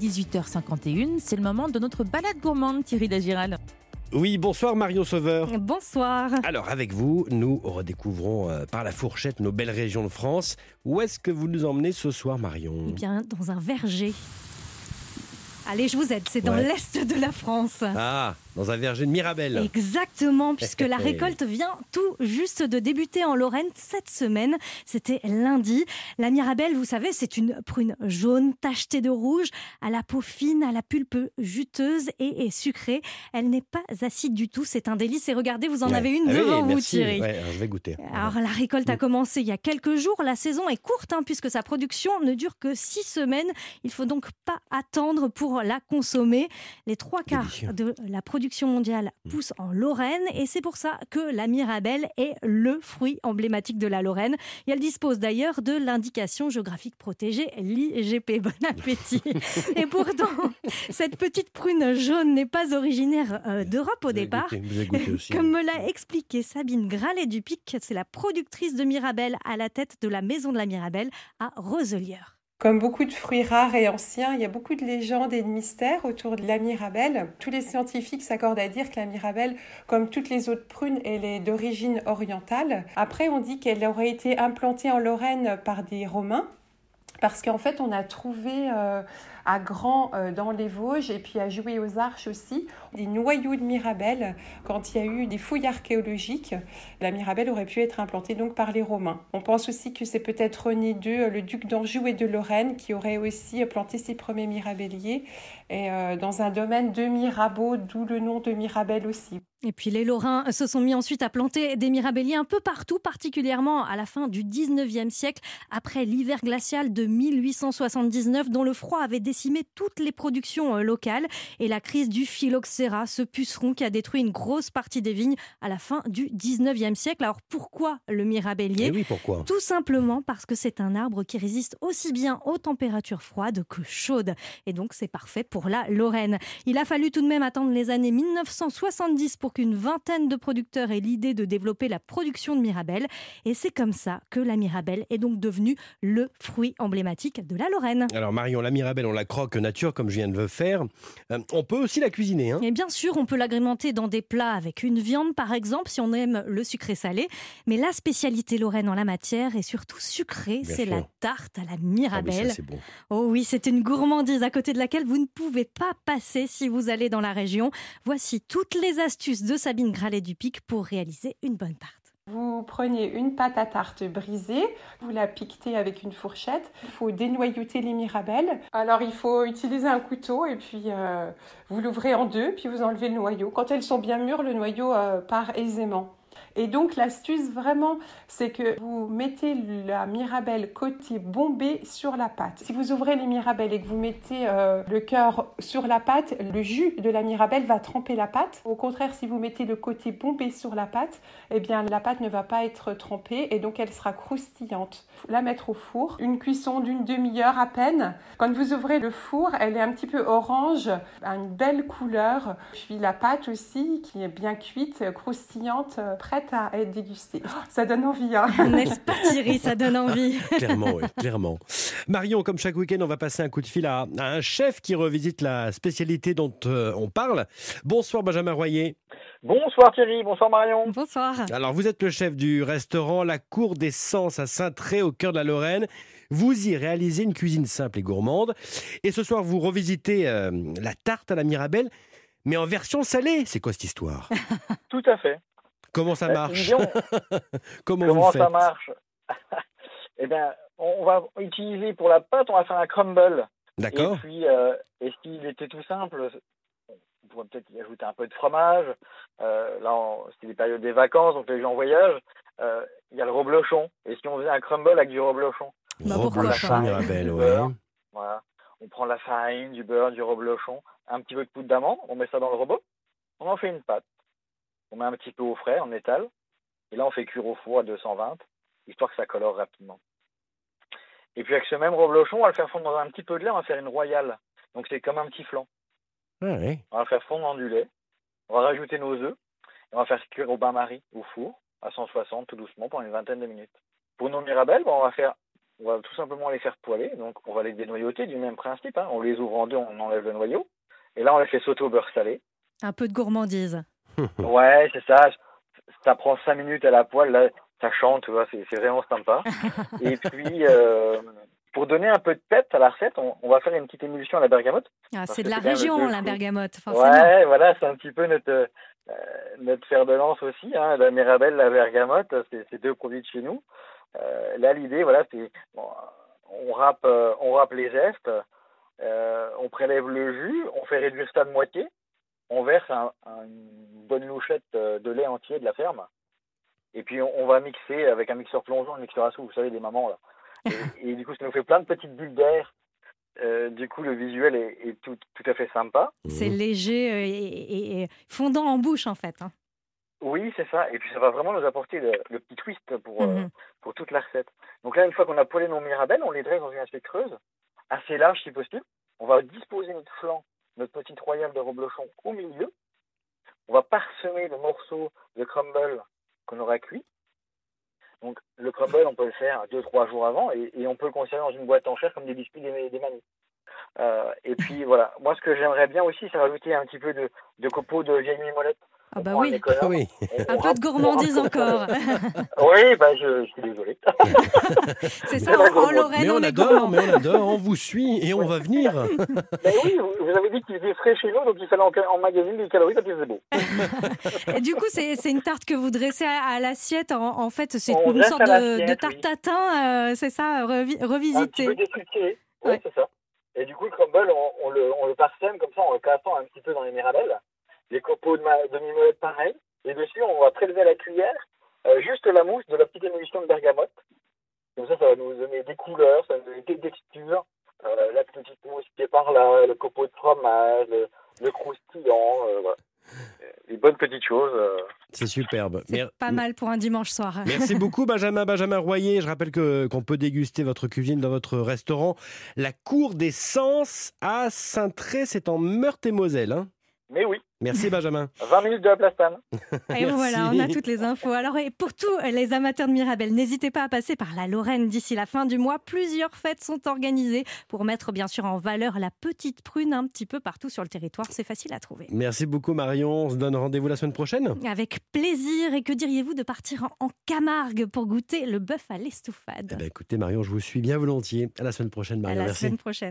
18h51. C'est le moment de notre balade gourmande, Thierry Dagiral. Oui, bonsoir Marion Sauveur. Bonsoir. Alors avec vous, nous redécouvrons euh, par la fourchette nos belles régions de France. Où est-ce que vous nous emmenez ce soir Marion? Eh bien, dans un verger. Allez, je vous aide, c'est dans Ouais. l'est de la France. Ah, dans un verger de Mirabelle. Exactement, puisque la récolte vient tout juste de débuter en Lorraine cette semaine. C'était lundi. La Mirabelle, vous savez, c'est une prune jaune tachetée de rouge, à la peau fine, à la pulpe juteuse et, et sucrée. Elle n'est pas acide du tout, c'est un délice. Et regardez, vous en Ouais. avez une Ah oui, devant vous, merci. Thierry. Ouais, alors je vais goûter. Alors la récolte a commencé il y a quelques jours. La saison est courte hein, puisque sa production ne dure que six semaines. Il faut donc pas attendre pour la consommer. Les trois quarts Délicieux. de la production mondiale poussent en Lorraine et c'est pour ça que la Mirabelle est le fruit emblématique de la Lorraine. Et elle dispose d'ailleurs de l'indication géographique protégée l'IGP. Bon appétit. et pourtant, cette petite prune jaune n'est pas originaire euh, d'Europe au départ. goûté, vous avez goûté aussi. Comme me l'a expliqué Sabine Gralet-Dupic, c'est la productrice de Mirabelle à la tête de la maison de la Mirabelle à Roselière. Comme beaucoup de fruits rares et anciens, il y a beaucoup de légendes et de mystères autour de la mirabelle. Tous les scientifiques s'accordent à dire que la mirabelle, comme toutes les autres prunes, elle est d'origine orientale. Après, on dit qu'elle aurait été implantée en Lorraine par des Romains. Parce qu'en fait, on a trouvé euh, à Grand euh, dans les Vosges et puis à Jouer aux Arches aussi des noyaux de mirabelle. Quand il y a eu des fouilles archéologiques, la mirabelle aurait pu être implantée donc par les Romains. On pense aussi que c'est peut-être René II, le duc d'Anjou et de Lorraine, qui aurait aussi planté ses premiers mirabelliers euh, dans un domaine de Mirabeau, d'où le nom de Mirabelle aussi. Et puis les Lorrains se sont mis ensuite à planter des mirabelliers un peu partout, particulièrement à la fin du 19e siècle, après l'hiver glacial de 1879, dont le froid avait décimé toutes les productions euh, locales, et la crise du phylloxéra, ce puceron qui a détruit une grosse partie des vignes à la fin du 19e siècle. Alors pourquoi le mirabellier? Eh oui, pourquoi? Tout simplement parce que c'est un arbre qui résiste aussi bien aux températures froides que chaudes. Et donc c'est parfait pour la Lorraine. Il a fallu tout de même attendre les années 1970 pour qu'une vingtaine de producteurs aient l'idée de développer la production de Mirabelle. Et c'est comme ça que la Mirabelle est donc devenue le fruit emblématique de la Lorraine. Alors Marion, la Mirabelle, on la croque nature comme je viens de le faire. Euh, on peut aussi la cuisiner. Hein Et bien sûr, on peut l'agrémenter dans des plats avec une viande, par exemple, si on aime le sucré salé. Mais la spécialité lorraine en la matière est surtout sucrée, c'est la tarte à la Ah Mirabelle. c'est bon. Oh oui, c'est une gourmandise à côté de laquelle vous ne pouvez pas passer si vous allez dans la région. Voici toutes les astuces de Sabine Gralet-Dupic pour réaliser une bonne tarte. Vous prenez une pâte à tarte brisée, vous la piquetez avec une fourchette. Il faut dénoyauter les mirabelles. Alors il faut utiliser un couteau et puis euh, vous l'ouvrez en deux, puis vous enlevez le noyau. Quand elles sont bien mûres, le noyau euh, part aisément. Et donc l'astuce vraiment, c'est que vous mettez la mirabelle côté bombé sur la pâte. Si vous ouvrez les mirabelles et que vous mettez euh, le cœur sur la pâte, le jus de la mirabelle va tremper la pâte. Au contraire, si vous mettez le côté bombé sur la pâte, eh bien la pâte ne va pas être trempée et donc elle sera croustillante. La mettre au four, une cuisson d'une demi-heure à peine. Quand vous ouvrez le four, elle est un petit peu orange, une belle couleur. Puis la pâte aussi, qui est bien cuite, croustillante, euh, prête à être dégustée. Ça donne envie, hein N'est-ce pas Thierry, ça donne envie. Clairement, oui, clairement. Marion, comme chaque week-end, on va passer un coup de fil à, à un chef qui revisite la spécialité dont euh, on parle. Bonsoir Benjamin Royer. Bonsoir Thierry, bonsoir Marion. Bonsoir. Alors vous êtes le chef du restaurant La Cour des Sens à Saint-Tré au cœur de la Lorraine. Vous y réalisez une cuisine simple et gourmande. Et ce soir, vous revisitez euh, la tarte à la Mirabelle, mais en version salée. C'est quoi cette histoire? Tout à fait. Comment ça Euh, marche Comment, comment vous faites ça marche Eh bien, on va utiliser pour la pâte, on va faire un crumble. D'accord Et puis, euh, et s'il était tout simple, on pourrait peut-être y ajouter un peu de fromage. Euh, là, c'est les périodes des vacances, donc les gens voyagent. Euh, Il y a le reblochon. Et si on faisait un crumble avec du reblochon Bah, Reblochon. Mirabelle, ouais. Voilà. On prend la farine, du beurre, du reblochon, un petit peu de poudre d'amande, on met ça dans le robot, on en fait une pâte. On met un petit peu au frais, on étale, et là on fait cuire au four à 220, histoire que ça colore rapidement. Et puis avec ce même reblochon, on va le faire fondre dans un petit peu de lait, on va faire une royale. Donc c'est comme un petit flan. Ah. On va le faire fondre dans du lait, on va rajouter nos œufs, et on va faire cuire au bain-marie, au four, à 160 tout doucement pendant une vingtaine de minutes. Pour nos mirabelles, bon, on va faire on va tout simplement les faire poêler. Donc, on va les dénoyauter du même principe. Hein. On les ouvre en deux, on enlève le noyau. Et là, on les fait sauter au beurre salé. Un peu de gourmandise. ouais, c'est ça. Ça prend cinq minutes à la poêle. Là, ça chante, tu vois, c'est vraiment sympa. Et puis, euh, pour donner un peu de pep à la recette, on, va faire une petite émulsion à la bergamote. Ah, c'est de la région, la bergamote, forcément. Ouais, voilà, c'est un petit peu notre, euh, notre fer de lance aussi. Hein, la mirabelle, la bergamote, c'est deux produits de chez nous. Euh, là, l'idée, voilà, c'est on râpe, euh, on râpe les zestes, on prélève le jus, on fait réduire ça de moitié, on verse un, une bonne louchette de lait entier de la ferme, et puis on, va mixer avec un mixeur plongeant, un mixeur à soupe, vous savez, des mamans là. Et, du coup, ça nous fait plein de petites bulles d'air. du coup, le visuel est, tout, tout, à fait sympa. C'est léger et, fondant en bouche, en fait. Hein. Oui, c'est ça. Et puis ça va vraiment nous apporter le, petit twist pour, euh, mhm. pour toute la recette. Donc là, une fois qu'on a poêlé nos mirabelles, on les dresse dans une assiette creuse, assez large si possible. On va disposer notre flanc, notre petite royale de reblochon au milieu. On va parsemer le morceau de crumble qu'on aura cuit. Donc le crumble, on peut le faire deux trois jours avant et, on peut le conserver dans une boîte en chair comme des biscuits des, des. Euh, et puis voilà, moi ce que j'aimerais bien aussi, c'est rajouter un petit peu de, de copeaux de vieille mimolette ah bah oui. Un peu de gourmandise encore. oui, bah je, suis désolé. c'est ça, en, Lorraine, mais on, adore, mais on adore, on vous suit et on va venir. mais oui, vous avez dit qu'il était frais chez nous, donc il fallait en, magazine des calories quand il faisait beau. et du coup, c'est une tarte que vous dressez à, l'assiette. En, fait, c'est une sorte de, tarte tatin, euh, c'est ça, revisité. Un petit peu oui, c'est ça. Et du coup, le crumble, on, le, on le parsème comme ça en le cassant un petit peu dans les mirabelles les copeaux de, de mimolette pareil. Et dessus, on va prélever à la cuillère euh, juste la mousse de la petite émulsion de bergamote. Comme ça, ça va nous donner des couleurs, ça va nous donner des textures. Euh, la petite mousse qui est par là, le copeau de fromage, le, croustillant, euh, voilà. Les bonnes petites choses. C'est superbe. C'est pas mal pour un dimanche soir. Merci beaucoup Benjamin Benjamin Royer. Je rappelle que qu'on peut déguster votre cuisine dans votre restaurant La Cour des Sens à Saint-Tré, c'est en Meurthe-et-Moselle. Hein mais oui. Merci Benjamin. 20 minutes de la plastane. Et voilà, on a toutes les infos. Alors, et pour tous les amateurs de Mirabelle, n'hésitez pas à passer par la Lorraine d'ici la fin du mois. Plusieurs fêtes sont organisées pour mettre bien sûr en valeur la petite prune un petit peu partout sur le territoire. C'est facile à trouver. Merci beaucoup Marion. On se donne rendez-vous la semaine prochaine. Avec plaisir. Et que diriez-vous de partir en Camargue pour goûter le bœuf à l'estouffade eh ben, Écoutez Marion, je vous suis bien volontiers. À la semaine prochaine Marion. À la semaine prochaine.